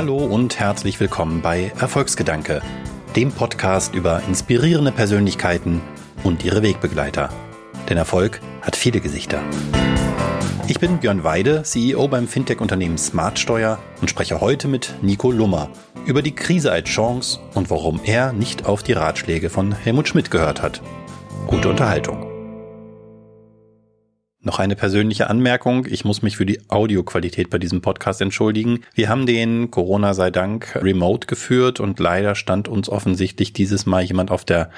Hallo und herzlich willkommen bei Erfolgsgedanke, dem Podcast über inspirierende Persönlichkeiten und ihre Wegbegleiter. Denn Erfolg hat viele Gesichter. Ich bin Björn Weide, CEO beim Fintech-Unternehmen Smartsteuer und spreche heute mit Nico Lummer über die Krise als Chance und warum er nicht auf die Ratschläge von Helmut Schmidt gehört hat. Gute Unterhaltung. Noch eine persönliche Anmerkung. Ich muss mich für die Audioqualität bei diesem Podcast entschuldigen. Wir haben den Corona sei Dank remote geführt und leider stand uns offensichtlich dieses Mal jemand auf der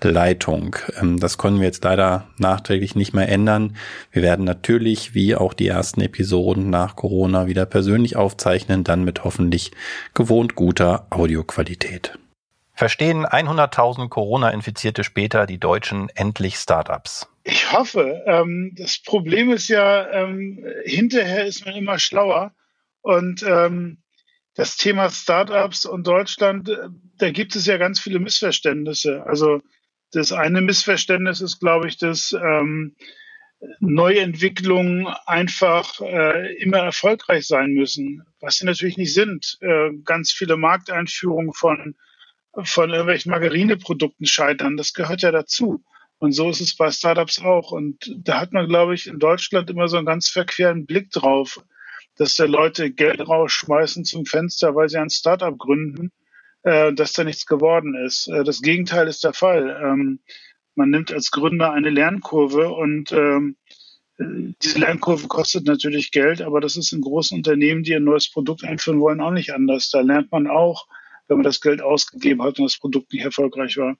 Leitung. Ähm, das können wir jetzt leider nachträglich nicht mehr ändern. Wir werden natürlich, wie auch die ersten Episoden nach Corona, wieder persönlich aufzeichnen, dann mit hoffentlich gewohnt guter Audioqualität. Verstehen 100.000 Corona-Infizierte später die Deutschen endlich Startups? Ich hoffe. Ähm, das Problem ist ja, ähm, hinterher ist man immer schlauer. Und ähm, das Thema Startups und Deutschland, äh, da gibt es ja ganz viele Missverständnisse. Also das eine Missverständnis ist, glaube ich, dass ähm, Neuentwicklungen einfach äh, immer erfolgreich sein müssen, was sie natürlich nicht sind. Äh, ganz viele Markteinführungen von, von irgendwelchen Margarineprodukten scheitern, das gehört ja dazu. Und so ist es bei Startups auch. Und da hat man, glaube ich, in Deutschland immer so einen ganz verqueren Blick drauf, dass da Leute Geld rausschmeißen zum Fenster, weil sie ein Startup gründen, äh, dass da nichts geworden ist. Äh, das Gegenteil ist der Fall. Ähm, man nimmt als Gründer eine Lernkurve und ähm, diese Lernkurve kostet natürlich Geld, aber das ist in großen Unternehmen, die ein neues Produkt einführen wollen, auch nicht anders. Da lernt man auch, wenn man das Geld ausgegeben hat und das Produkt nicht erfolgreich war.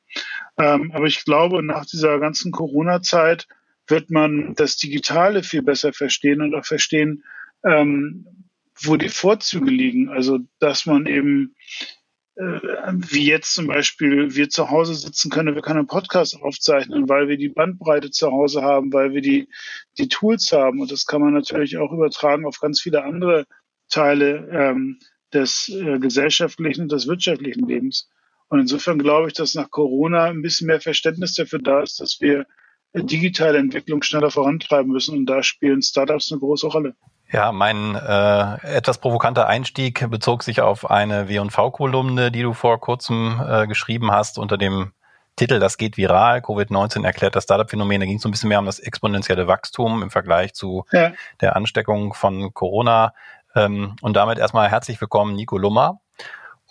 Ähm, aber ich glaube, nach dieser ganzen Corona-Zeit wird man das Digitale viel besser verstehen und auch verstehen, ähm, wo die Vorzüge liegen. Also, dass man eben äh, wie jetzt zum Beispiel wir zu Hause sitzen können, wir können einen Podcast aufzeichnen, weil wir die Bandbreite zu Hause haben, weil wir die, die Tools haben. Und das kann man natürlich auch übertragen auf ganz viele andere Teile ähm, des äh, gesellschaftlichen und des wirtschaftlichen Lebens. Und insofern glaube ich, dass nach Corona ein bisschen mehr Verständnis dafür da ist, dass wir digitale Entwicklung schneller vorantreiben müssen. Und da spielen Startups eine große Rolle. Ja, mein äh, etwas provokanter Einstieg bezog sich auf eine W&V-Kolumne, die du vor kurzem äh, geschrieben hast unter dem Titel Das geht viral, Covid-19 erklärt das Startup-Phänomen. Da ging es so ein bisschen mehr um das exponentielle Wachstum im Vergleich zu ja. der Ansteckung von Corona. Ähm, und damit erstmal herzlich willkommen, Nico Lummer.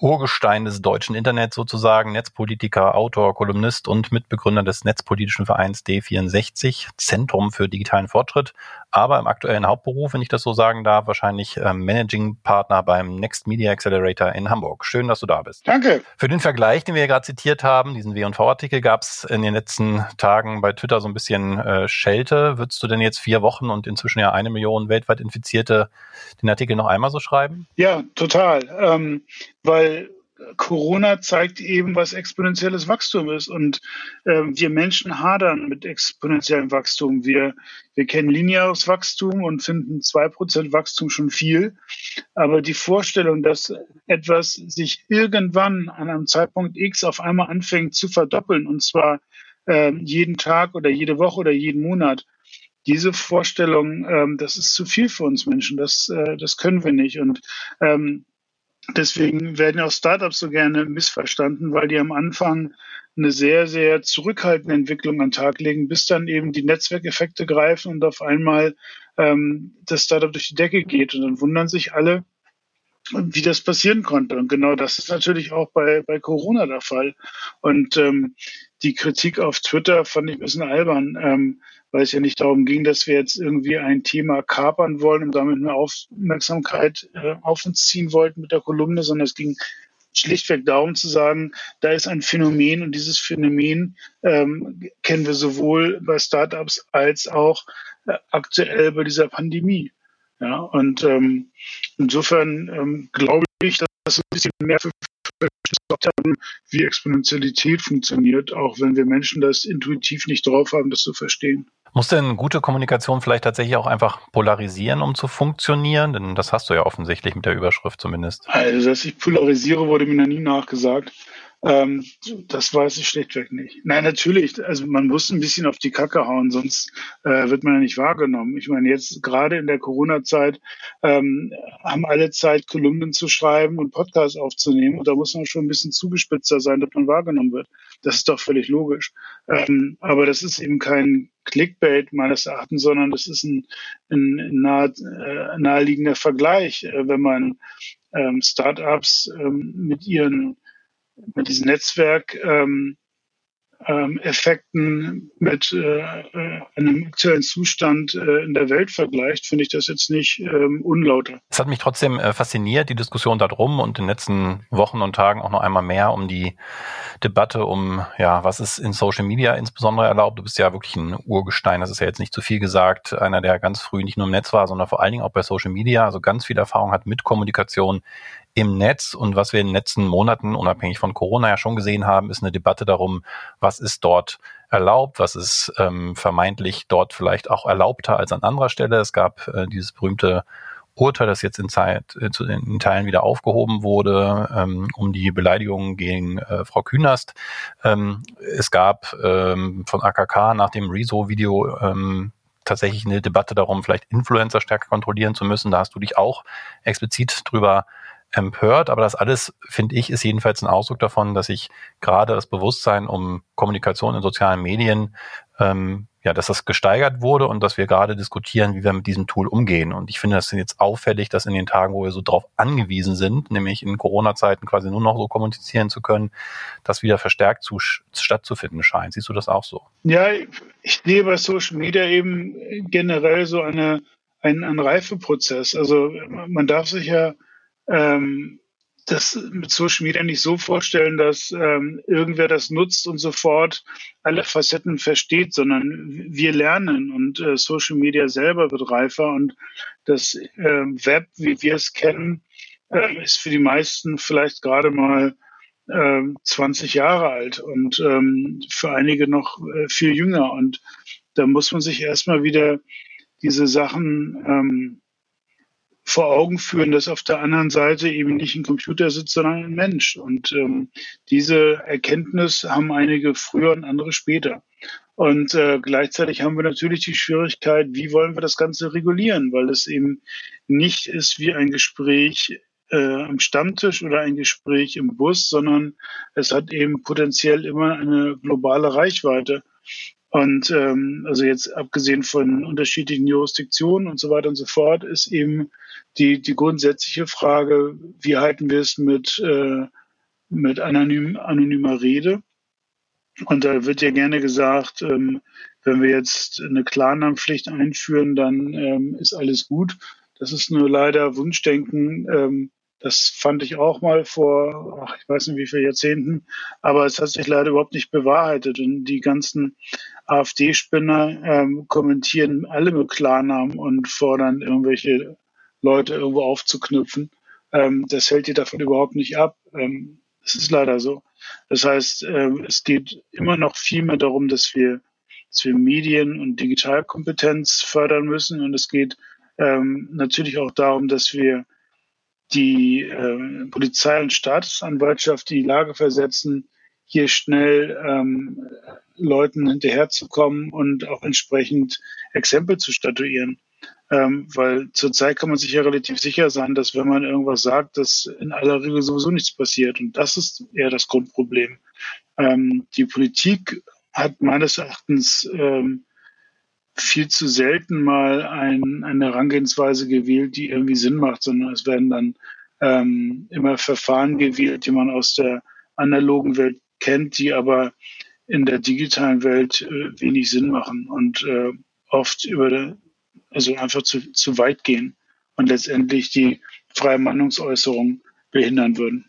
Urgestein des deutschen Internets sozusagen, Netzpolitiker, Autor, Kolumnist und Mitbegründer des Netzpolitischen Vereins D64, Zentrum für digitalen Fortschritt, aber im aktuellen Hauptberuf, wenn ich das so sagen darf, wahrscheinlich ähm, Managing Partner beim Next Media Accelerator in Hamburg. Schön, dass du da bist. Danke. Für den Vergleich, den wir gerade zitiert haben, diesen W&V-Artikel, gab es in den letzten Tagen bei Twitter so ein bisschen äh, Schelte. Würdest du denn jetzt vier Wochen und inzwischen ja eine Million weltweit Infizierte den Artikel noch einmal so schreiben? Ja, total. Ähm, weil Corona zeigt eben, was exponentielles Wachstum ist. Und äh, wir Menschen hadern mit exponentiellem Wachstum. Wir, wir kennen lineares Wachstum und finden zwei Prozent Wachstum schon viel. Aber die Vorstellung, dass etwas sich irgendwann an einem Zeitpunkt X auf einmal anfängt zu verdoppeln, und zwar äh, jeden Tag oder jede Woche oder jeden Monat, diese Vorstellung, ähm, das ist zu viel für uns Menschen. Das, äh, das können wir nicht. Und ähm, Deswegen werden auch Startups so gerne missverstanden, weil die am Anfang eine sehr, sehr zurückhaltende Entwicklung an den Tag legen, bis dann eben die Netzwerkeffekte greifen und auf einmal ähm, das Startup durch die Decke geht. Und dann wundern sich alle, wie das passieren konnte. Und genau das ist natürlich auch bei, bei Corona der Fall. Und ähm, die Kritik auf Twitter fand ich ein bisschen albern. Ähm, weil es ja nicht darum ging, dass wir jetzt irgendwie ein Thema kapern wollen und damit eine Aufmerksamkeit äh, auf uns ziehen wollten mit der Kolumne, sondern es ging schlichtweg darum zu sagen, da ist ein Phänomen und dieses Phänomen ähm, kennen wir sowohl bei Startups als auch äh, aktuell bei dieser Pandemie. Ja, und ähm, insofern ähm, glaube ich, das ein bisschen mehr für haben, wie Exponentialität funktioniert, auch wenn wir Menschen das intuitiv nicht drauf haben, das zu verstehen. Muss denn gute Kommunikation vielleicht tatsächlich auch einfach polarisieren, um zu funktionieren? Denn das hast du ja offensichtlich mit der Überschrift zumindest. Also, dass ich polarisiere, wurde mir noch nie nachgesagt. Ähm, das weiß ich schlichtweg nicht. Nein, natürlich. Also man muss ein bisschen auf die Kacke hauen, sonst äh, wird man ja nicht wahrgenommen. Ich meine, jetzt gerade in der Corona-Zeit ähm, haben alle Zeit, Kolumnen zu schreiben und Podcasts aufzunehmen. Und da muss man schon ein bisschen zugespitzer sein, dass man wahrgenommen wird. Das ist doch völlig logisch. Ähm, aber das ist eben kein Clickbait meines Erachtens, sondern das ist ein, ein nahe, äh, naheliegender Vergleich, äh, wenn man ähm, Startups ähm, mit ihren mit diesem Netzwerk ähm, ähm, mit äh, äh, einem aktuellen Zustand äh, in der Welt vergleicht, finde ich das jetzt nicht ähm, unlauter. Es hat mich trotzdem äh, fasziniert, die Diskussion darum und in den letzten Wochen und Tagen auch noch einmal mehr um die Debatte um, ja, was ist in Social Media insbesondere erlaubt. Du bist ja wirklich ein Urgestein, das ist ja jetzt nicht zu viel gesagt, einer, der ganz früh nicht nur im Netz war, sondern vor allen Dingen auch bei Social Media, also ganz viel Erfahrung hat mit Kommunikation im Netz. Und was wir in den letzten Monaten, unabhängig von Corona, ja schon gesehen haben, ist eine Debatte darum, was ist dort erlaubt, was ist ähm, vermeintlich dort vielleicht auch erlaubter als an anderer Stelle. Es gab äh, dieses berühmte Urteil, das jetzt in, Zeit, äh, in Teilen wieder aufgehoben wurde, ähm, um die Beleidigung gegen äh, Frau Künast. Ähm, es gab ähm, von AKK nach dem Rezo-Video ähm, tatsächlich eine Debatte darum, vielleicht Influencer stärker kontrollieren zu müssen. Da hast du dich auch explizit drüber empört, aber das alles, finde ich, ist jedenfalls ein Ausdruck davon, dass sich gerade das Bewusstsein um Kommunikation in sozialen Medien, ähm, ja, dass das gesteigert wurde und dass wir gerade diskutieren, wie wir mit diesem Tool umgehen. Und ich finde das jetzt auffällig, dass in den Tagen, wo wir so drauf angewiesen sind, nämlich in Corona-Zeiten quasi nur noch so kommunizieren zu können, das wieder verstärkt zu, stattzufinden scheint. Siehst du das auch so? Ja, ich sehe bei Social Media eben generell so eine, einen, einen Reifeprozess. Also man darf sich ja ähm, das mit Social Media nicht so vorstellen, dass ähm, irgendwer das nutzt und sofort alle Facetten versteht, sondern wir lernen und äh, Social Media selber wird reifer und das äh, Web, wie wir es kennen, äh, ist für die meisten vielleicht gerade mal äh, 20 Jahre alt und ähm, für einige noch äh, viel jünger. Und da muss man sich erstmal wieder diese Sachen ähm, vor Augen führen, dass auf der anderen Seite eben nicht ein Computer sitzt, sondern ein Mensch. Und ähm, diese Erkenntnis haben einige früher und andere später. Und äh, gleichzeitig haben wir natürlich die Schwierigkeit, wie wollen wir das Ganze regulieren, weil es eben nicht ist wie ein Gespräch äh, am Stammtisch oder ein Gespräch im Bus, sondern es hat eben potenziell immer eine globale Reichweite. Und ähm, also jetzt abgesehen von unterschiedlichen Jurisdiktionen und so weiter und so fort, ist eben die, die grundsätzliche Frage, wie halten wir es mit, äh, mit anonym, anonymer Rede? Und da wird ja gerne gesagt, ähm, wenn wir jetzt eine Klarnamenpflicht einführen, dann ähm, ist alles gut. Das ist nur leider Wunschdenken. Ähm, das fand ich auch mal vor, ach, ich weiß nicht wie viele Jahrzehnten, aber es hat sich leider überhaupt nicht bewahrheitet. Und die ganzen AfD-Spinner ähm, kommentieren alle mit Klarnamen und fordern irgendwelche Leute irgendwo aufzuknüpfen. Ähm, das hält dir davon überhaupt nicht ab. Ähm, es ist leider so. Das heißt, ähm, es geht immer noch viel mehr darum, dass wir, dass wir Medien- und Digitalkompetenz fördern müssen. Und es geht ähm, natürlich auch darum, dass wir die äh, Polizei und Staatsanwaltschaft die Lage versetzen, hier schnell ähm, Leuten hinterherzukommen und auch entsprechend Exempel zu statuieren. Ähm, weil zurzeit kann man sich ja relativ sicher sein, dass wenn man irgendwas sagt, dass in aller Regel sowieso nichts passiert. Und das ist eher das Grundproblem. Ähm, die Politik hat meines Erachtens ähm, viel zu selten mal ein, eine Herangehensweise gewählt, die irgendwie Sinn macht, sondern es werden dann ähm, immer Verfahren gewählt, die man aus der analogen Welt kennt, die aber in der digitalen Welt äh, wenig Sinn machen und äh, oft über also einfach zu, zu weit gehen und letztendlich die freie Meinungsäußerung behindern würden.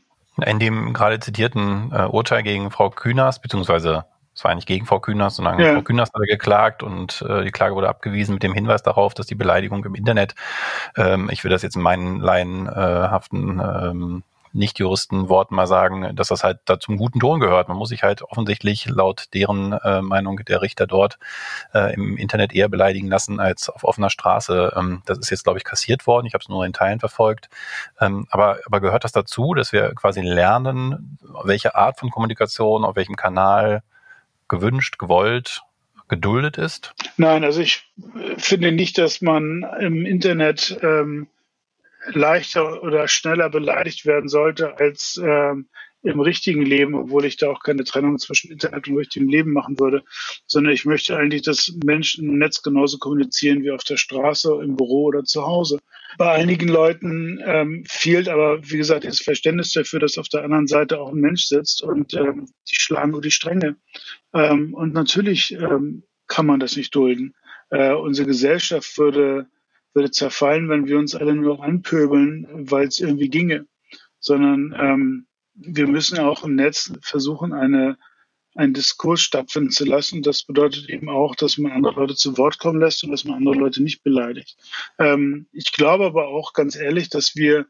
In dem gerade zitierten äh, Urteil gegen Frau beziehungsweise es war eigentlich gegen Frau Kühners, sondern ja. Frau Kühners hatte geklagt und äh, die Klage wurde abgewiesen mit dem Hinweis darauf, dass die Beleidigung im Internet, ähm, ich will das jetzt in meinen laienhaften ähm, Nicht-Juristen-Worten mal sagen, dass das halt da zum guten Ton gehört. Man muss sich halt offensichtlich laut deren äh, Meinung der Richter dort äh, im Internet eher beleidigen lassen als auf offener Straße. Ähm, das ist jetzt, glaube ich, kassiert worden. Ich habe es nur in Teilen verfolgt. Ähm, aber, aber gehört das dazu, dass wir quasi lernen, welche Art von Kommunikation, auf welchem Kanal gewünscht, gewollt, geduldet ist? Nein, also ich finde nicht, dass man im Internet ähm, leichter oder schneller beleidigt werden sollte als ähm, im richtigen Leben, obwohl ich da auch keine Trennung zwischen Internet und richtigem Leben machen würde, sondern ich möchte eigentlich, dass Menschen im Netz genauso kommunizieren wie auf der Straße, im Büro oder zu Hause. Bei einigen Leuten ähm, fehlt aber, wie gesagt, das Verständnis dafür, dass auf der anderen Seite auch ein Mensch sitzt und ähm, die schlagen über die Stränge. Ähm, und natürlich ähm, kann man das nicht dulden. Äh, unsere Gesellschaft würde würde zerfallen, wenn wir uns alle nur anpöbeln, weil es irgendwie ginge. Sondern ähm, wir müssen auch im Netz versuchen, eine, einen Diskurs stattfinden zu lassen. Das bedeutet eben auch, dass man andere Leute zu Wort kommen lässt und dass man andere Leute nicht beleidigt. Ähm, ich glaube aber auch ganz ehrlich, dass wir,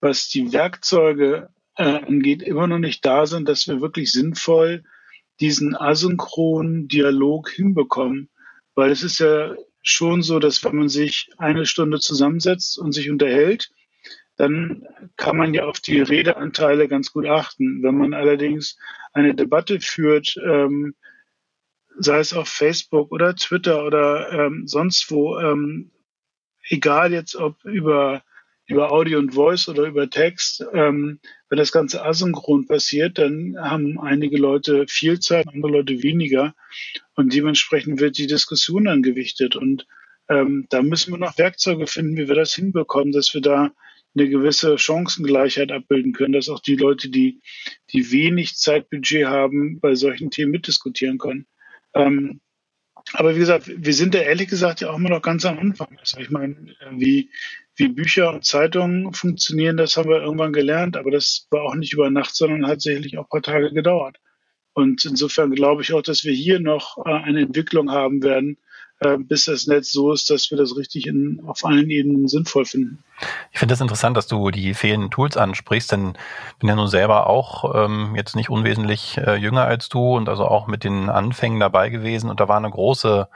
was die Werkzeuge äh, angeht, immer noch nicht da sind, dass wir wirklich sinnvoll diesen asynchronen Dialog hinbekommen. Weil es ist ja schon so, dass wenn man sich eine Stunde zusammensetzt und sich unterhält, dann kann man ja auf die Redeanteile ganz gut achten. Wenn man allerdings eine Debatte führt, ähm, sei es auf Facebook oder Twitter oder ähm, sonst wo, ähm, egal jetzt ob über über Audio und Voice oder über Text, ähm, wenn das Ganze asynchron passiert, dann haben einige Leute viel Zeit, andere Leute weniger. Und dementsprechend wird die Diskussion dann gewichtet. Und ähm, da müssen wir noch Werkzeuge finden, wie wir das hinbekommen, dass wir da eine gewisse Chancengleichheit abbilden können, dass auch die Leute, die, die wenig Zeitbudget haben, bei solchen Themen mitdiskutieren können. Ähm, aber wie gesagt, wir sind da ehrlich gesagt ja auch immer noch ganz am Anfang. Also ich meine, wie, wie Bücher und Zeitungen funktionieren, das haben wir irgendwann gelernt, aber das war auch nicht über Nacht, sondern hat sicherlich auch ein paar Tage gedauert. Und insofern glaube ich auch, dass wir hier noch äh, eine Entwicklung haben werden, bis das Netz so ist, dass wir das richtig in, auf allen Ebenen sinnvoll finden. Ich finde das interessant, dass du die fehlenden Tools ansprichst, denn bin ja nun selber auch ähm, jetzt nicht unwesentlich äh, jünger als du und also auch mit den Anfängen dabei gewesen und da war eine große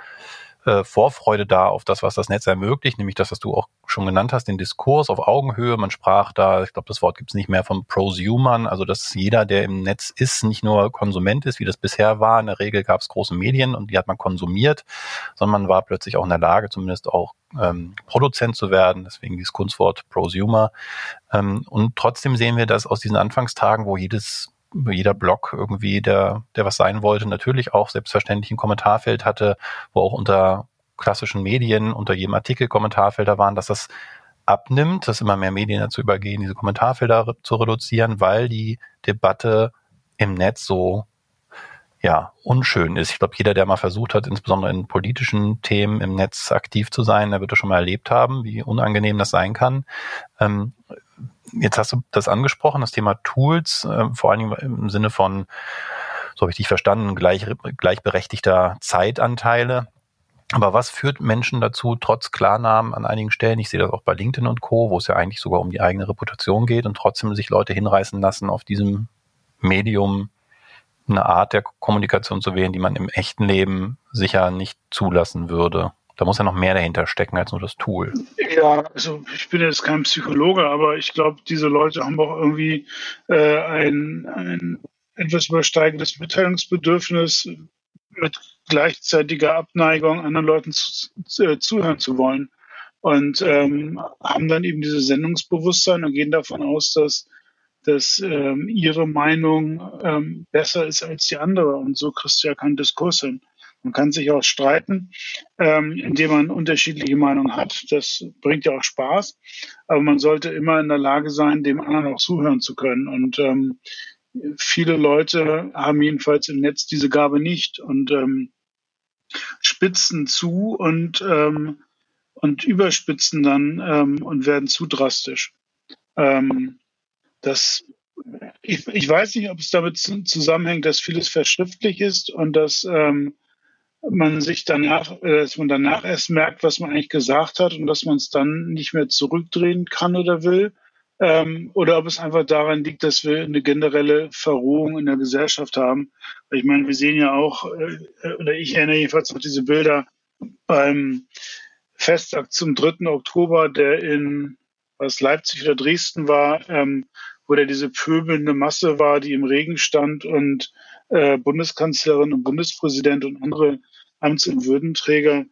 äh, Vorfreude da auf das, was das Netz ermöglicht, nämlich das, was du auch schon genannt hast, den Diskurs auf Augenhöhe. Man sprach da, ich glaube, das Wort gibt es nicht mehr von Prosumern, also dass jeder, der im Netz ist, nicht nur Konsument ist, wie das bisher war. In der Regel gab es große Medien und die hat man konsumiert, sondern man war plötzlich auch in der Lage, zumindest auch ähm, Produzent zu werden, deswegen dieses Kunstwort Prosumer. Ähm, und trotzdem sehen wir, dass aus diesen Anfangstagen, wo jedes jeder Blog irgendwie, der, der was sein wollte, natürlich auch selbstverständlich ein Kommentarfeld hatte, wo auch unter klassischen Medien unter jedem Artikel Kommentarfelder waren, dass das abnimmt, dass immer mehr Medien dazu übergehen, diese Kommentarfelder zu reduzieren, weil die Debatte im Netz so ja, unschön ist. Ich glaube, jeder, der mal versucht hat, insbesondere in politischen Themen im Netz aktiv zu sein, der wird das schon mal erlebt haben, wie unangenehm das sein kann. Ähm, jetzt hast du das angesprochen, das Thema Tools, äh, vor allen Dingen im Sinne von, so habe ich dich verstanden, gleich, gleichberechtigter Zeitanteile. Aber was führt Menschen dazu, trotz Klarnamen an einigen Stellen, ich sehe das auch bei LinkedIn und Co., wo es ja eigentlich sogar um die eigene Reputation geht und trotzdem sich Leute hinreißen lassen, auf diesem Medium eine Art der Kommunikation zu wählen, die man im echten Leben sicher nicht zulassen würde? Da muss ja noch mehr dahinter stecken als nur das Tool. Ja, also ich bin jetzt kein Psychologe, aber ich glaube, diese Leute haben auch irgendwie äh, ein, ein etwas übersteigendes Mitteilungsbedürfnis mit gleichzeitiger Abneigung anderen Leuten zu, zu, äh, zuhören zu wollen. Und ähm, haben dann eben dieses Sendungsbewusstsein und gehen davon aus, dass, dass ähm, ihre Meinung ähm, besser ist als die andere. Und so kriegst du ja keinen Diskurs hin. Man kann sich auch streiten, ähm, indem man unterschiedliche Meinungen hat. Das bringt ja auch Spaß. Aber man sollte immer in der Lage sein, dem anderen auch zuhören zu können. Und ähm, viele Leute haben jedenfalls im Netz diese Gabe nicht und ähm, spitzen zu und, ähm, und überspitzen dann ähm, und werden zu drastisch. Ähm, das ich, ich weiß nicht, ob es damit zusammenhängt, dass vieles verschriftlich ist und dass ähm, man sich danach, äh, dass man danach erst merkt, was man eigentlich gesagt hat und dass man es dann nicht mehr zurückdrehen kann oder will. ähm, oder ob es einfach daran liegt, dass wir eine generelle Verrohung in der Gesellschaft haben. Ich meine, wir sehen ja auch, äh, oder ich erinnere jedenfalls noch diese Bilder beim Festtag zum 3. Oktober, der in was Leipzig oder Dresden war, ähm, wo da diese pöbelnde Masse war, die im Regen stand und äh, Bundeskanzlerin und Bundespräsident und andere Amts- und Würdenträger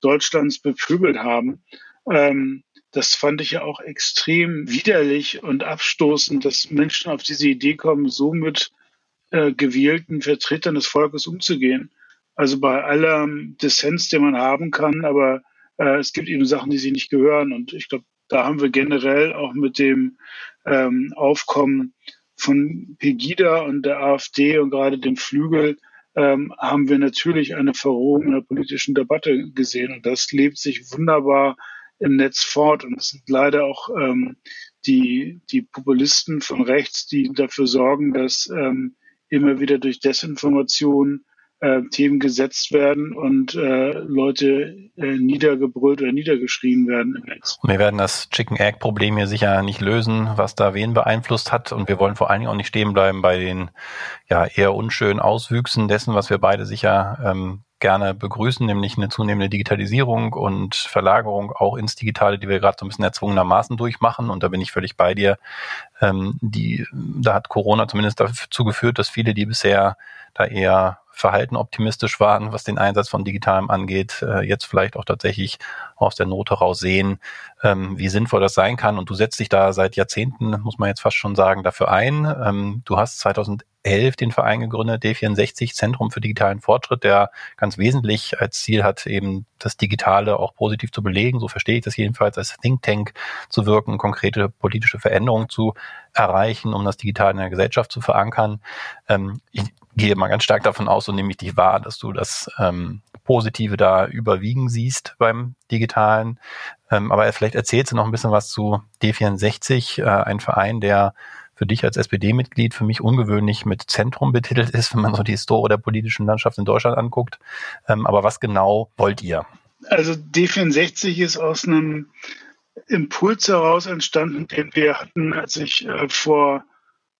Deutschlands bepöbelt haben. Ähm, das fand ich ja auch extrem widerlich und abstoßend, dass Menschen auf diese Idee kommen, so mit äh, gewählten Vertretern des Volkes umzugehen. Also bei aller Dissens, den man haben kann, aber äh, es gibt eben Sachen, die sie nicht gehören. Und ich glaube, da haben wir generell auch mit dem ähm, Aufkommen von Pegida und der AfD und gerade dem Flügel ähm, haben wir natürlich eine Verrohung in der politischen Debatte gesehen. Und das lebt sich wunderbar im Netz fort. Und es sind leider auch ähm, die, die Populisten von rechts, die dafür sorgen, dass ähm, immer wieder durch Desinformation äh, Themen gesetzt werden und äh, Leute äh, niedergebrüllt oder niedergeschrien werden. Wir werden das Chicken Egg Problem hier sicher nicht lösen, was da wen beeinflusst hat. Und wir wollen vor allen Dingen auch nicht stehen bleiben bei den ja eher unschönen Auswüchsen dessen, was wir beide sicher ähm, gerne begrüßen, nämlich eine zunehmende Digitalisierung und Verlagerung auch ins Digitale, die wir gerade so ein bisschen erzwungenermaßen durchmachen. Und da bin ich völlig bei dir. Ähm, die, da hat Corona zumindest dazu geführt, dass viele, die bisher da eher verhalten optimistisch waren, was den Einsatz von Digitalem angeht, äh, jetzt vielleicht auch tatsächlich aus der Not heraus sehen, ähm, wie sinnvoll das sein kann. Und du setzt dich da seit Jahrzehnten, muss man jetzt fast schon sagen, dafür ein. Ähm, du hast 2011 den Verein gegründet, D64, Zentrum für digitalen Fortschritt, der ganz wesentlich als Ziel hat, eben das Digitale auch positiv zu belegen. So verstehe ich das jedenfalls, als Think Tank zu wirken, konkrete politische Veränderungen zu erreichen, um das Digitale in der Gesellschaft zu verankern. Ähm, ich gehe mal ganz stark davon aus und nehme ich dich wahr, dass du das ähm, Positive da überwiegen siehst beim Digitalen. Ähm, aber vielleicht erzählst du noch ein bisschen was zu D64, äh, ein Verein, der für dich als SPD-Mitglied für mich ungewöhnlich mit Zentrum betitelt ist, wenn man so die Historie der politischen Landschaft in Deutschland anguckt. Ähm, aber was genau wollt ihr? Also D64 ist aus einem Impuls heraus entstanden, den wir hatten, als ich äh, vor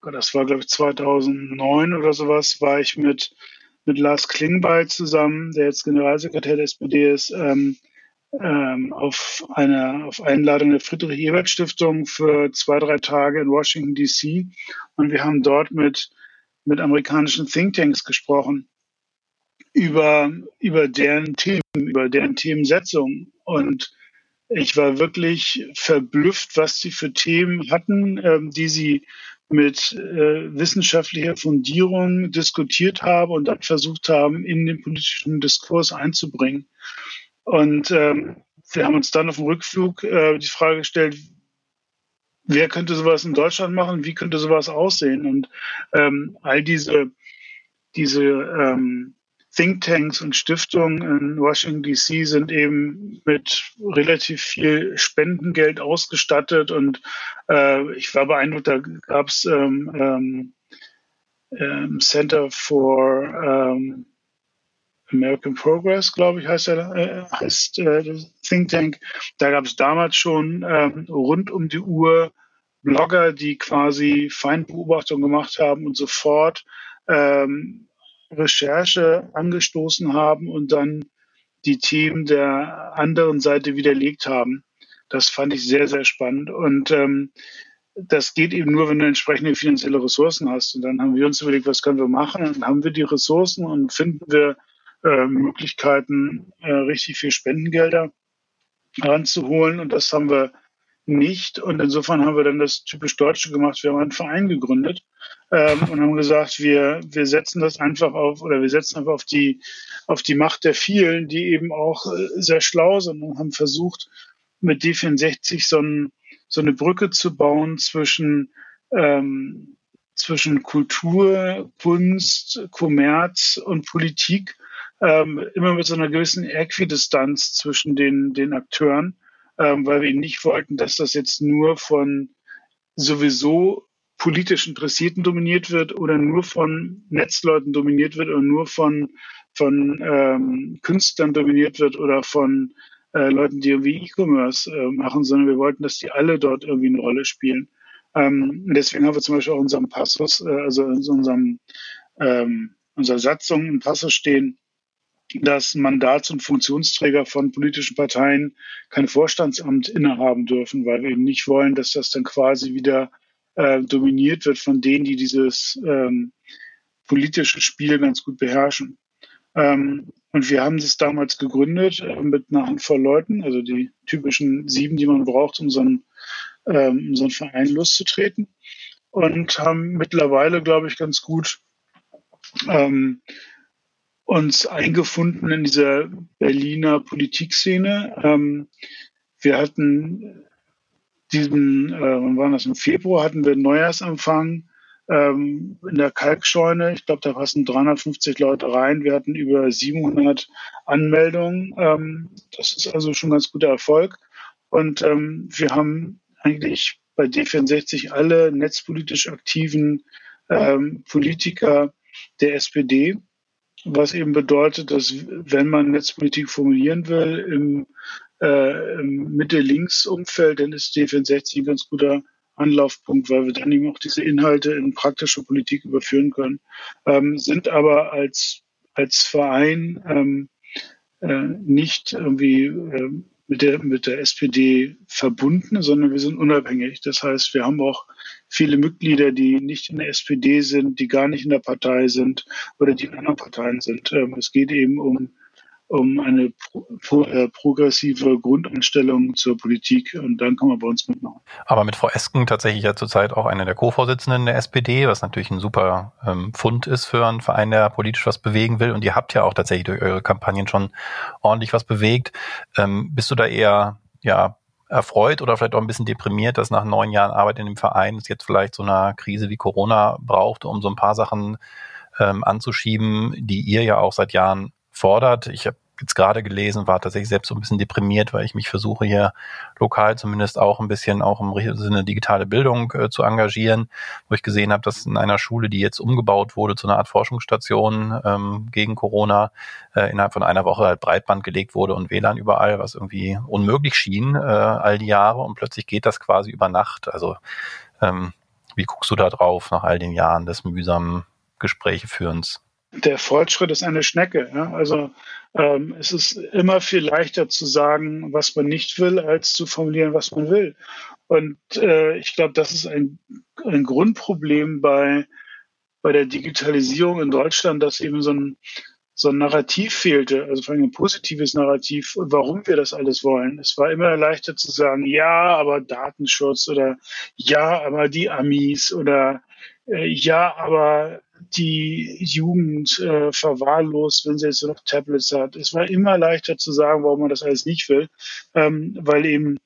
das war glaube ich 2009 oder sowas, war ich mit, mit Lars Klingbeil zusammen, der jetzt Generalsekretär der SPD ist, ähm, ähm, auf einer auf Einladung der Friedrich-Ebert-Stiftung für zwei, drei Tage in Washington DC. Und wir haben dort mit, mit amerikanischen Thinktanks gesprochen über, über deren Themen, über deren Themensetzung. Und ich war wirklich verblüfft, was sie für Themen hatten, ähm, die sie mit äh, wissenschaftlicher Fundierung diskutiert haben und dann versucht haben, in den politischen Diskurs einzubringen. Und ähm, wir haben uns dann auf dem Rückflug äh, die Frage gestellt, wer könnte sowas in Deutschland machen, wie könnte sowas aussehen? Und ähm, all diese, diese ähm, Thinktanks und Stiftungen in Washington DC sind eben mit relativ viel Spendengeld ausgestattet und äh, ich war beeindruckt, da gab es ähm, ähm, ähm, Center for ähm, American Progress, glaube ich, heißt er, äh, heißt äh, Think Tank. Da gab es damals schon ähm, rund um die Uhr Blogger, die quasi Feindbeobachtung gemacht haben und sofort ähm, Recherche angestoßen haben und dann die Themen der anderen Seite widerlegt haben. Das fand ich sehr, sehr spannend. Und ähm, das geht eben nur, wenn du entsprechende finanzielle Ressourcen hast. Und dann haben wir uns überlegt, was können wir machen? Und dann haben wir die Ressourcen und finden wir äh, Möglichkeiten, äh, richtig viel Spendengelder ranzuholen. Und das haben wir nicht. Und insofern haben wir dann das typisch Deutsche gemacht. Wir haben einen Verein gegründet ähm, und haben gesagt, wir, wir setzen das einfach auf oder wir setzen einfach auf die, auf die Macht der vielen, die eben auch äh, sehr schlau sind und haben versucht, mit D64 so, ein, so eine Brücke zu bauen zwischen, ähm, zwischen Kultur, Kunst, Kommerz und Politik, ähm, immer mit so einer gewissen Äquidistanz zwischen den, den Akteuren ähm, weil wir nicht wollten, dass das jetzt nur von sowieso politisch Interessierten dominiert wird oder nur von Netzleuten dominiert wird oder nur von, von ähm, Künstlern dominiert wird oder von äh, Leuten, die irgendwie E-Commerce äh, machen, sondern wir wollten, dass die alle dort irgendwie eine Rolle spielen. Ähm, deswegen haben wir zum Beispiel auch in unserem Passus, äh, also in unserem ähm, unserer Satzung im Passus stehen, dass Mandats- und Funktionsträger von politischen Parteien kein Vorstandsamt innehaben dürfen, weil wir eben nicht wollen, dass das dann quasi wieder äh, dominiert wird von denen, die dieses ähm, politische Spiel ganz gut beherrschen. Ähm, und wir haben das damals gegründet äh, mit einer Handvoll Leuten, also die typischen sieben, die man braucht, um so einen, ähm, so einen Verein loszutreten. Und haben mittlerweile, glaube ich, ganz gut ähm, uns eingefunden in dieser Berliner Politikszene. Ähm, wir hatten diesen, äh, wann war das, im Februar hatten wir einen Neujahrsempfang ähm, in der Kalkscheune. Ich glaube, da passen 350 Leute rein. Wir hatten über 700 Anmeldungen. Ähm, das ist also schon ein ganz guter Erfolg. Und ähm, wir haben eigentlich bei D64 alle netzpolitisch aktiven ähm, Politiker der SPD was eben bedeutet, dass wenn man Netzpolitik formulieren will im, äh, im Mitte-Links-Umfeld, dann ist D64 ein ganz guter Anlaufpunkt, weil wir dann eben auch diese Inhalte in praktische Politik überführen können, ähm, sind aber als, als Verein ähm, äh, nicht irgendwie ähm, mit der, mit der SPD verbunden, sondern wir sind unabhängig. Das heißt, wir haben auch viele Mitglieder, die nicht in der SPD sind, die gar nicht in der Partei sind oder die in anderen Parteien sind. Ähm, es geht eben um um eine pro, äh, progressive Grundeinstellung zur Politik und dann kann man bei uns mitmachen. Aber mit Frau Esken tatsächlich ja zurzeit auch eine der Co-Vorsitzenden der SPD, was natürlich ein super ähm, Fund ist für einen Verein, der politisch was bewegen will. Und ihr habt ja auch tatsächlich durch eure Kampagnen schon ordentlich was bewegt. Ähm, bist du da eher ja erfreut oder vielleicht auch ein bisschen deprimiert, dass nach neun Jahren Arbeit in dem Verein es jetzt vielleicht so eine Krise wie Corona braucht, um so ein paar Sachen ähm, anzuschieben, die ihr ja auch seit Jahren fordert. Ich habe jetzt gerade gelesen, war tatsächlich selbst so ein bisschen deprimiert, weil ich mich versuche hier lokal zumindest auch ein bisschen auch im Sinne digitale Bildung äh, zu engagieren, wo ich gesehen habe, dass in einer Schule, die jetzt umgebaut wurde zu einer Art Forschungsstation ähm, gegen Corona, äh, innerhalb von einer Woche halt Breitband gelegt wurde und WLAN überall, was irgendwie unmöglich schien äh, all die Jahre und plötzlich geht das quasi über Nacht. Also ähm, wie guckst du da drauf nach all den Jahren des mühsamen Gespräche führens? Der Fortschritt ist eine Schnecke. Ja? Also ähm, es ist immer viel leichter zu sagen, was man nicht will, als zu formulieren, was man will. Und äh, ich glaube, das ist ein, ein Grundproblem bei, bei der Digitalisierung in Deutschland, dass eben so ein, so ein Narrativ fehlte, also vor allem ein positives Narrativ, warum wir das alles wollen. Es war immer leichter zu sagen, ja, aber Datenschutz oder ja, aber die Amis oder äh, ja, aber die Jugend äh, verwahrlost, wenn sie jetzt noch Tablets hat. Es war immer leichter zu sagen, warum man das alles nicht will, ähm, weil eben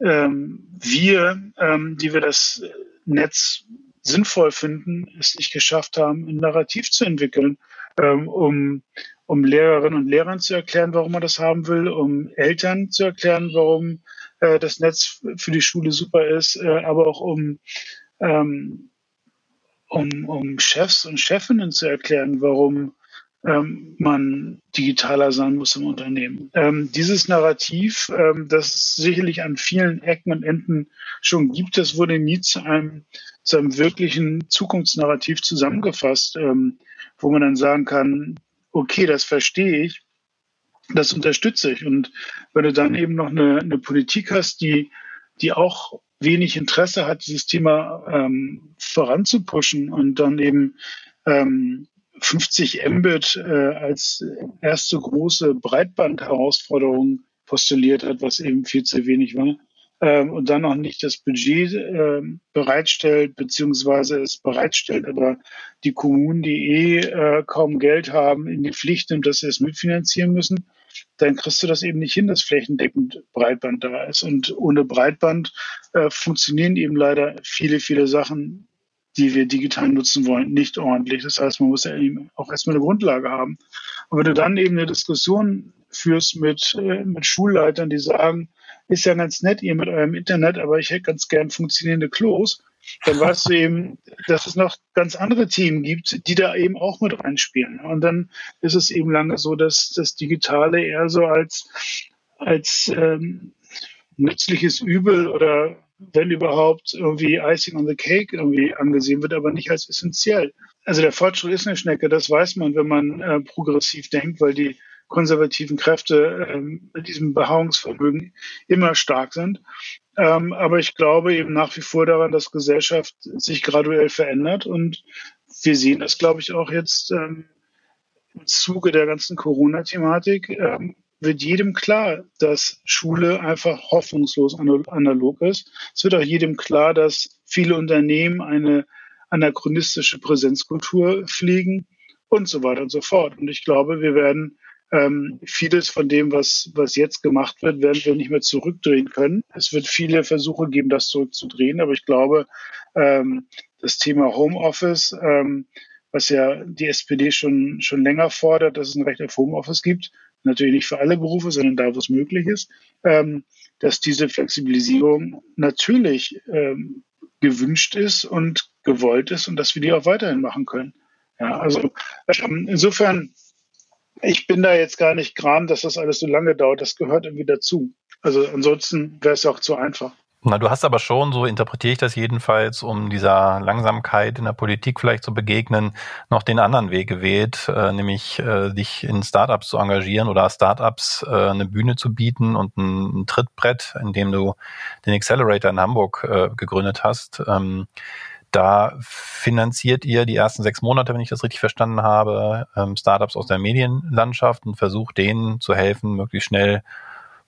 ähm, wir, ähm, die wir das Netz sinnvoll finden, es nicht geschafft haben, ein Narrativ zu entwickeln, ähm, um, um Lehrerinnen und Lehrern zu erklären, warum man das haben will, um Eltern zu erklären, warum äh, das Netz für die Schule super ist, äh, aber auch um ähm, um, um Chefs und Chefinnen zu erklären, warum ähm, man digitaler sein muss im Unternehmen. Ähm, dieses Narrativ, ähm, das es sicherlich an vielen Ecken und Enden schon gibt, das wurde nie zu einem, zu einem wirklichen Zukunftsnarrativ zusammengefasst, ähm, wo man dann sagen kann, okay, das verstehe ich, das unterstütze ich. Und wenn du dann eben noch eine, eine Politik hast, die, die auch wenig Interesse hat, dieses Thema ähm, voranzupushen und dann eben ähm, 50 Mbit äh, als erste große Breitband-Herausforderung postuliert hat, was eben viel zu wenig war. Ähm, und dann noch nicht das Budget äh, bereitstellt, beziehungsweise es bereitstellt, aber die Kommunen, die eh äh, kaum Geld haben, in die Pflicht nimmt, dass sie es mitfinanzieren müssen dann kriegst du das eben nicht hin, dass flächendeckend Breitband da ist. Und ohne Breitband äh, funktionieren eben leider viele, viele Sachen, die wir digital nutzen wollen, nicht ordentlich. Das heißt, man muss ja eben auch erstmal eine Grundlage haben. Und wenn du dann eben eine Diskussion führst mit, äh, mit Schulleitern, die sagen, ist ja ganz nett, ihr mit eurem Internet, aber ich hätte ganz gern funktionierende Klos, dann weißt du eben, dass es noch ganz andere Themen gibt, die da eben auch mit reinspielen. Und dann ist es eben lange so, dass das Digitale eher so als, als ähm, nützliches Übel oder wenn überhaupt, irgendwie Icing on the Cake irgendwie angesehen wird, aber nicht als essentiell. Also der Fortschritt ist eine Schnecke, das weiß man, wenn man äh, progressiv denkt, weil die konservativen Kräfte ähm, mit diesem Behauungsvermögen immer stark sind. Ähm, aber ich glaube eben nach wie vor daran, dass Gesellschaft sich graduell verändert und wir sehen das, glaube ich, auch jetzt ähm, im Zuge der ganzen Corona-Thematik. Ähm, wird jedem klar, dass Schule einfach hoffnungslos analog ist. Es wird auch jedem klar, dass viele Unternehmen eine anachronistische Präsenzkultur pflegen und so weiter und so fort. Und ich glaube, wir werden ähm, vieles von dem, was, was jetzt gemacht wird, werden wir nicht mehr zurückdrehen können. Es wird viele Versuche geben, das zurückzudrehen, aber ich glaube, ähm, das Thema Homeoffice, ähm, was ja die SPD schon, schon länger fordert, dass es ein Recht auf Homeoffice gibt, natürlich nicht für alle Berufe, sondern da, wo es möglich ist, ähm, dass diese Flexibilisierung natürlich ähm, gewünscht ist und gewollt ist und dass wir die auch weiterhin machen können. Ja, also ähm, insofern, ich bin da jetzt gar nicht gram, dass das alles so lange dauert. Das gehört irgendwie dazu. Also ansonsten wäre es auch zu einfach. Na, du hast aber schon, so interpretiere ich das jedenfalls, um dieser Langsamkeit in der Politik vielleicht zu begegnen, noch den anderen Weg gewählt, äh, nämlich äh, dich in Startups zu engagieren oder Startups äh, eine Bühne zu bieten und ein, ein, Trittbrett, in dem du den Accelerator in Hamburg äh, gegründet hast. Ähm, da finanziert ihr die ersten sechs Monate, wenn ich das richtig verstanden habe, ähm, Startups aus der Medienlandschaft und versucht denen zu helfen, möglichst schnell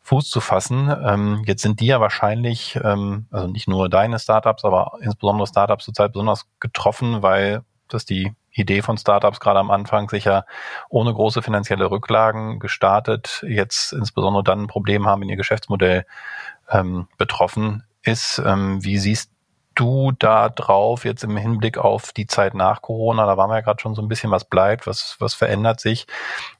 Fuß zu fassen. Ähm, jetzt sind die ja wahrscheinlich, ähm, also nicht nur deine Startups, aber insbesondere Startups zurzeit besonders getroffen, weil das die Idee von Startups gerade am Anfang sicher ohne große finanzielle Rücklagen gestartet, jetzt insbesondere dann ein Problem haben, wenn ihr Geschäftsmodell betroffen ist. Wie siehst du da drauf jetzt im Hinblick auf die Zeit nach Corona? Da waren wir ja gerade schon so ein bisschen, was bleibt, was, was verändert sich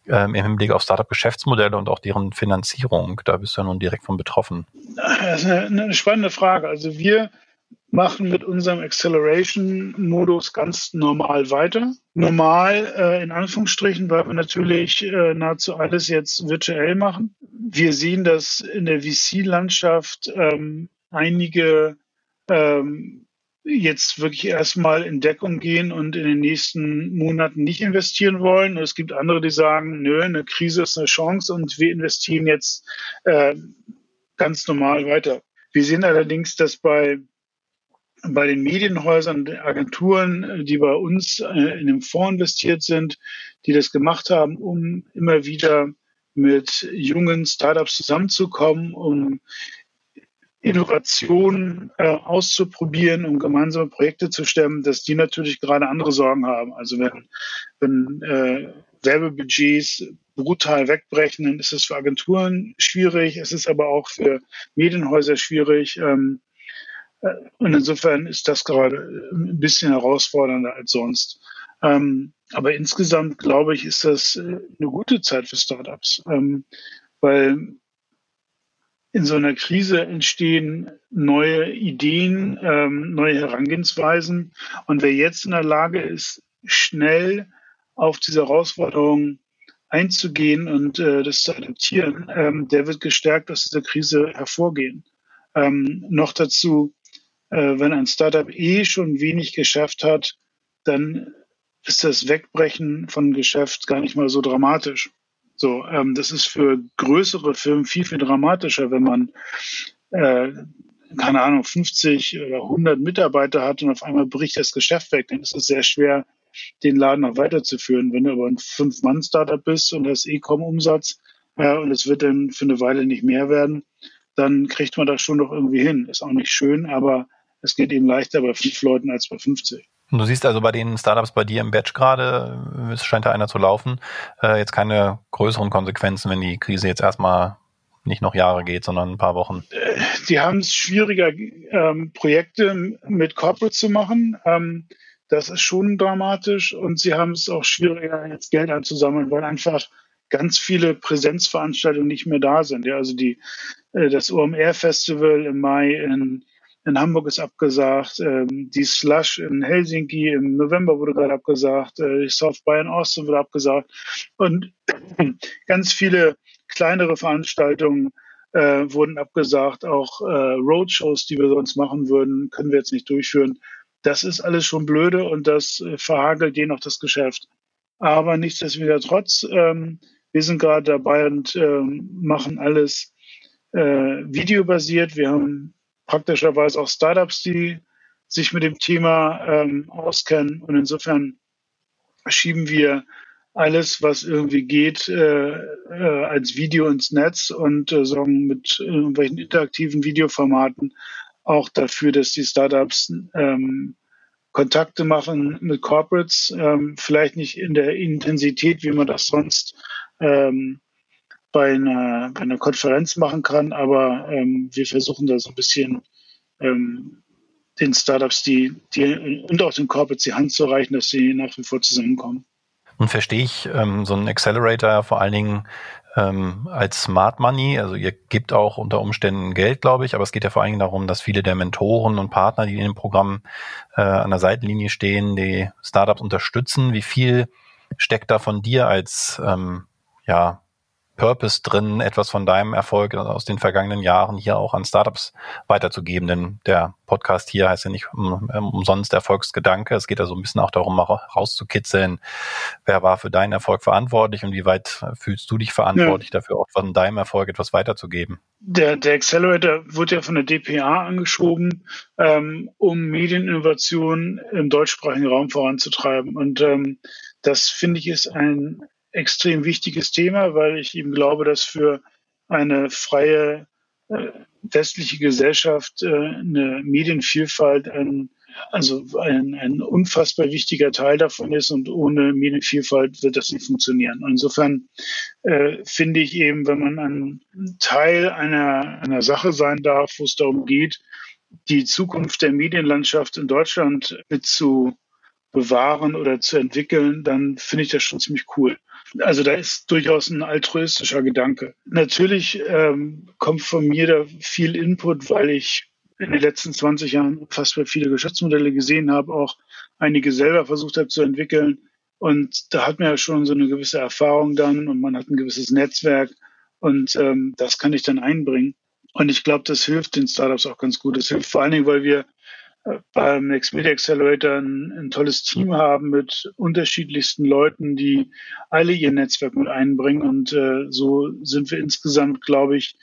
ähm, im Hinblick auf Startup-Geschäftsmodelle und auch deren Finanzierung? Da bist du ja nun direkt von betroffen. Das ist eine, eine spannende Frage. Also wir machen mit unserem Acceleration-Modus ganz normal weiter. Normal äh, in Anführungsstrichen, weil wir natürlich äh, nahezu alles jetzt virtuell machen. Wir sehen, dass in der VC-Landschaft ähm, einige ähm, jetzt wirklich erstmal in Deckung gehen und in den nächsten Monaten nicht investieren wollen. Es gibt andere, die sagen, nö, eine Krise ist eine Chance und wir investieren jetzt äh, ganz normal weiter. Wir sehen allerdings, dass bei bei den Medienhäusern, Agenturen, die bei uns äh, in dem Fonds investiert sind, die das gemacht haben, um immer wieder mit jungen Startups zusammenzukommen, um Innovation äh, auszuprobieren, um gemeinsame Projekte zu stemmen, dass die natürlich gerade andere Sorgen haben. Also wenn, wenn äh, Werbebudgets brutal wegbrechen, dann ist es für Agenturen schwierig, es ist aber auch für Medienhäuser schwierig. Ähm, äh, und insofern ist das gerade ein bisschen herausfordernder als sonst. Ähm, aber insgesamt glaube ich, ist das äh, eine gute Zeit für Startups, ähm, weil in so einer Krise entstehen neue Ideen, ähm, neue Herangehensweisen. Und wer jetzt in der Lage ist, schnell auf diese Herausforderungen einzugehen und äh, das zu adaptieren, ähm, der wird gestärkt aus dieser Krise hervorgehen. Ähm, noch dazu, äh, wenn ein Startup eh schon wenig geschafft hat, dann ist das Wegbrechen von Geschäft gar nicht mal so dramatisch. So, ähm, das ist für größere Firmen viel, viel dramatischer, wenn man, äh, keine Ahnung, 50 oder 100 Mitarbeiter hat und auf einmal bricht das Geschäft weg. Dann ist es sehr schwer, den Laden noch weiterzuführen. Wenn du aber ein Fünf-Mann-Startup bist und hast E-Com-Umsatz ja, und es wird dann für eine Weile nicht mehr werden, dann kriegt man das schon noch irgendwie hin. Ist auch nicht schön, aber es geht eben leichter bei fünf Leuten als bei 50. Und du siehst also bei den Startups bei dir im Batch gerade, es scheint da einer zu laufen, äh, jetzt keine größeren Konsequenzen, wenn die Krise jetzt erstmal nicht noch Jahre geht, sondern ein paar Wochen. Äh, die haben es schwieriger, ähm, Projekte mit Corporate zu machen. Ähm, das ist schon dramatisch und sie haben es auch schwieriger, jetzt Geld anzusammeln, weil einfach ganz viele Präsenzveranstaltungen nicht mehr da sind. Ja, also die, äh, das OMR Festival im Mai in in Hamburg ist abgesagt, ähm, die Slush in Helsinki im November wurde gerade abgesagt, äh, South by in Austin wurde abgesagt und ganz viele kleinere Veranstaltungen äh, wurden abgesagt. Auch äh, Roadshows, die wir sonst machen würden, können wir jetzt nicht durchführen. Das ist alles schon blöde und das äh, verhagelt je noch das Geschäft. Aber nichtsdestotrotz, ähm, wir sind gerade dabei und ähm, machen alles äh, videobasiert. Wir haben praktischerweise auch Startups, die sich mit dem Thema ähm, auskennen. Und insofern schieben wir alles, was irgendwie geht, äh, äh, als Video ins Netz und äh, sorgen mit irgendwelchen interaktiven Videoformaten auch dafür, dass die Startups ähm, Kontakte machen mit Corporates, ähm, vielleicht nicht in der Intensität, wie man das sonst ähm, bei, einer, bei einer Konferenz machen kann, aber ähm, wir versuchen da so ein bisschen ähm, den Startups die, die und auch den Corporates die Hand zu reichen, dass sie nach wie vor zusammenkommen. Nun verstehe ich ähm, so einen Accelerator vor allen Dingen ähm, als Smart Money. Also ihr gebt auch unter Umständen Geld, glaube ich, aber es geht ja vor allen Dingen darum, dass viele der Mentoren und Partner, die in dem Programm äh, an der Seitenlinie stehen, die Startups unterstützen. Wie viel steckt da von dir als ähm, ja, Purpose drin, etwas von deinem Erfolg aus den vergangenen Jahren hier auch an Startups weiterzugeben. Denn der Podcast hier heißt ja nicht um, umsonst Erfolgsgedanke. Es geht ja so ein bisschen auch darum, rauszukitzeln, wer war für deinen Erfolg verantwortlich und wie weit fühlst du dich verantwortlich ja. dafür, auch von deinem Erfolg etwas weiterzugeben. Der, der Accelerator wurde ja von der DPA angeschoben, ähm, um Medieninnovation im deutschsprachigen Raum voranzutreiben. Und ähm, das finde ich ist ein extrem wichtiges Thema, weil ich eben glaube, dass für eine freie äh, westliche Gesellschaft äh, eine Medienvielfalt ein, also ein, ein unfassbar wichtiger Teil davon ist und ohne Medienvielfalt wird das nicht funktionieren. Insofern äh, finde ich eben, wenn man ein Teil einer, einer Sache sein darf, wo es darum geht, die Zukunft der Medienlandschaft in Deutschland mit zu bewahren oder zu entwickeln, dann finde ich das schon ziemlich cool. Also da ist durchaus ein altruistischer Gedanke. Natürlich ähm, kommt von mir da viel Input, weil ich in den letzten 20 Jahren fast viele Geschäftsmodelle gesehen habe, auch einige selber versucht habe zu entwickeln. Und da hat man ja schon so eine gewisse Erfahrung dann und man hat ein gewisses Netzwerk und ähm, das kann ich dann einbringen. Und ich glaube, das hilft den Startups auch ganz gut. Das hilft vor allen Dingen, weil wir beim Next Media Accelerator ein, ein, tolles Team haben mit unterschiedlichsten Leuten, die alle ihr Netzwerk mit einbringen. Und äh, so sind wir insgesamt, glaube ich,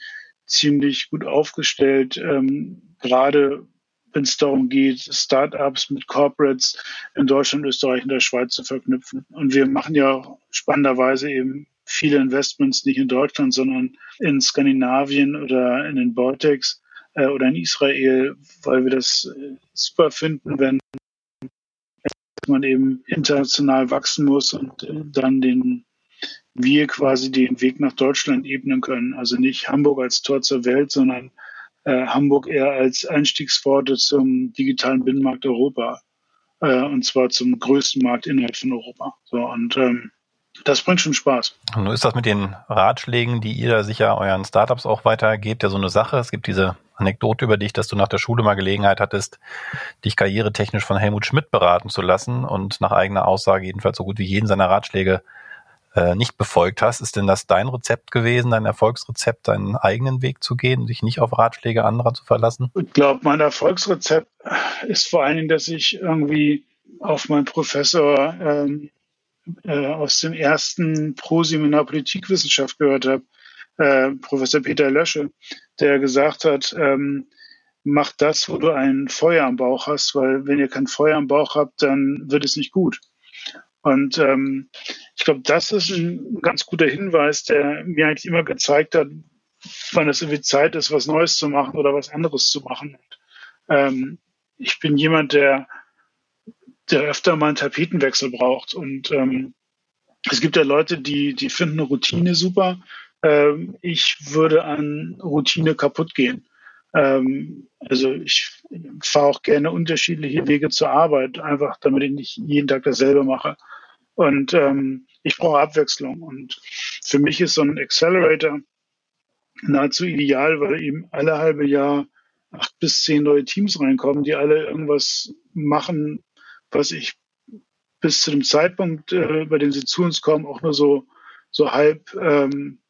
ziemlich gut aufgestellt, ähm, gerade wenn es darum geht, Startups mit Corporates in Deutschland, Österreich und der Schweiz zu verknüpfen. Und wir machen ja spannenderweise eben viele Investments nicht in Deutschland, sondern in Skandinavien oder in den Baltics äh, oder in Israel, weil wir das äh, super finden, wenn man eben international wachsen muss und äh, dann den wir quasi den Weg nach Deutschland ebnen können. Also nicht Hamburg als Tor zur Welt, sondern äh, Hamburg eher als Einstiegspforte zum digitalen Binnenmarkt Europa. Äh, und zwar zum größten Markt innerhalb von Europa. So, und ähm, das bringt schon Spaß. Und nun ist das mit den Ratschlägen, die ihr da sicher euren Startups auch weitergebt, ja so eine Sache. Es gibt diese Anekdote über dich, dass du nach der Schule mal Gelegenheit hattest, dich karrieretechnisch von Helmut Schmidt beraten zu lassen und nach eigener Aussage jedenfalls so gut wie jeden seiner Ratschläge äh, nicht befolgt hast. Ist denn das dein Rezept gewesen, dein Erfolgsrezept, deinen eigenen Weg zu gehen, sich nicht auf Ratschläge anderer zu verlassen? Ich glaube, mein Erfolgsrezept ist vor allen Dingen, dass ich irgendwie auf meinen Professor ähm, äh, aus dem ersten Pro-Seminar Politikwissenschaft gehört habe, äh, Professor Peter Lösche, der gesagt hat, ähm, mach das, wo du ein Feuer am Bauch hast, weil wenn ihr kein Feuer am Bauch habt, dann wird es nicht gut. Und ähm, ich glaube, das ist ein ganz guter Hinweis, der mir eigentlich immer gezeigt hat, wann es irgendwie Zeit ist, was Neues zu machen oder was anderes zu machen. Ähm, ich bin jemand, der, der öfter mal einen Tapetenwechsel braucht. Und ähm, es gibt ja Leute, die, die finden eine Routine super ähm, ich würde an Routine kaputt gehen. Ähm, also ich fahre auch gerne unterschiedliche Wege zur Arbeit, einfach damit ich nicht jeden Tag dasselbe mache. Und ähm, ich brauche Abwechslung. Und für mich ist so ein Accelerator nahezu ideal, weil eben alle halbe Jahr acht bis zehn neue Teams reinkommen, die alle irgendwas machen, was ich bis zu dem Zeitpunkt, äh, bei dem sie zu uns kommen, auch nur so, so halb ähm,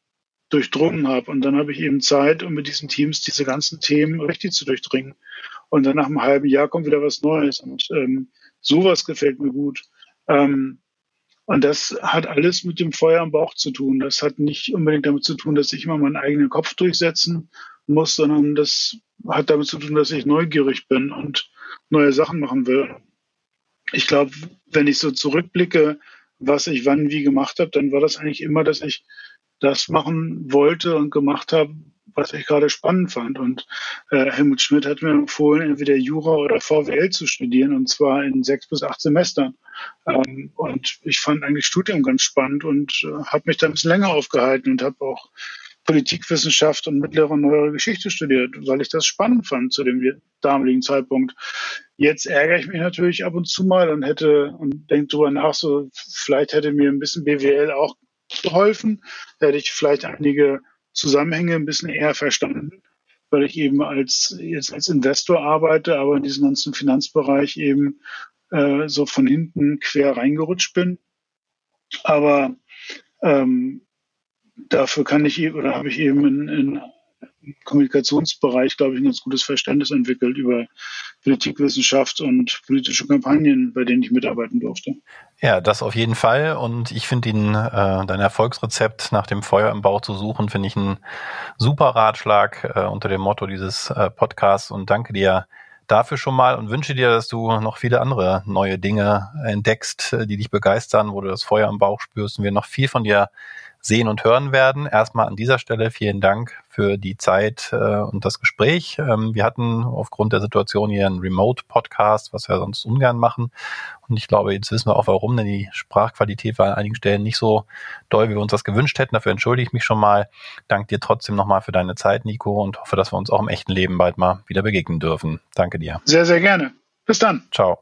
durchdrungen habe. Und dann habe ich eben Zeit, um mit diesen Teams diese ganzen Themen richtig zu durchdringen. Und dann nach einem halben Jahr kommt wieder was Neues. Und ähm, sowas gefällt mir gut. Ähm, und das hat alles mit dem Feuer am Bauch zu tun. Das hat nicht unbedingt damit zu tun, dass ich immer meinen eigenen Kopf durchsetzen muss, sondern das hat damit zu tun, dass ich neugierig bin und neue Sachen machen will. Ich glaube, wenn ich so zurückblicke, was ich wann wie gemacht habe, dann war das eigentlich immer, dass ich das machen wollte und gemacht habe, was ich gerade spannend fand. Und äh, Helmut Schmidt hat mir empfohlen, entweder Jura oder VWL zu studieren, und zwar in sechs bis acht Semestern. Ähm, und ich fand eigentlich Studium ganz spannend und äh, habe mich da ein bisschen länger aufgehalten und habe auch Politikwissenschaft und mittlere und neuere Geschichte studiert, weil ich das spannend fand zu dem damaligen Zeitpunkt. Jetzt ärgere ich mich natürlich ab und zu mal und hätte und denke drüber nach, so vielleicht hätte mir ein bisschen BWL auch geholfen, hätte ich vielleicht einige Zusammenhänge ein bisschen eher verstanden, weil ich eben als jetzt als Investor arbeite, aber in diesen ganzen Finanzbereich eben äh, so von hinten quer reingerutscht bin. Aber ähm, dafür kann ich oder habe ich eben in, in im Kommunikationsbereich, glaube ich, ein ganz gutes Verständnis entwickelt über Politikwissenschaft und politische Kampagnen, bei denen ich mitarbeiten durfte. Ja, das auf jeden Fall. Und ich finde äh, dein Erfolgsrezept nach dem Feuer im Bauch zu suchen, finde ich einen super Ratschlag äh, unter dem Motto dieses äh, Podcasts und danke dir dafür schon mal und wünsche dir, dass du noch viele andere neue Dinge entdeckst, äh, die dich begeistern, wo du das Feuer im Bauch spürst und wir noch viel von dir sehen und hören werden. Erstmal an dieser Stelle vielen Dank für die Zeit äh, und das Gespräch. Ähm, wir hatten aufgrund der Situation hier einen Remote-Podcast, was wir sonst ungern machen. Und ich glaube, jetzt wissen wir auch warum, denn die Sprachqualität war an einigen Stellen nicht so doll, wie wir uns das gewünscht hätten. Dafür entschuldige ich mich schon mal. Danke dir trotzdem nochmal für deine Zeit, Nico, und hoffe, dass wir uns auch im echten Leben bald mal wieder begegnen dürfen. Danke dir. Sehr, sehr gerne. Bis dann. Ciao.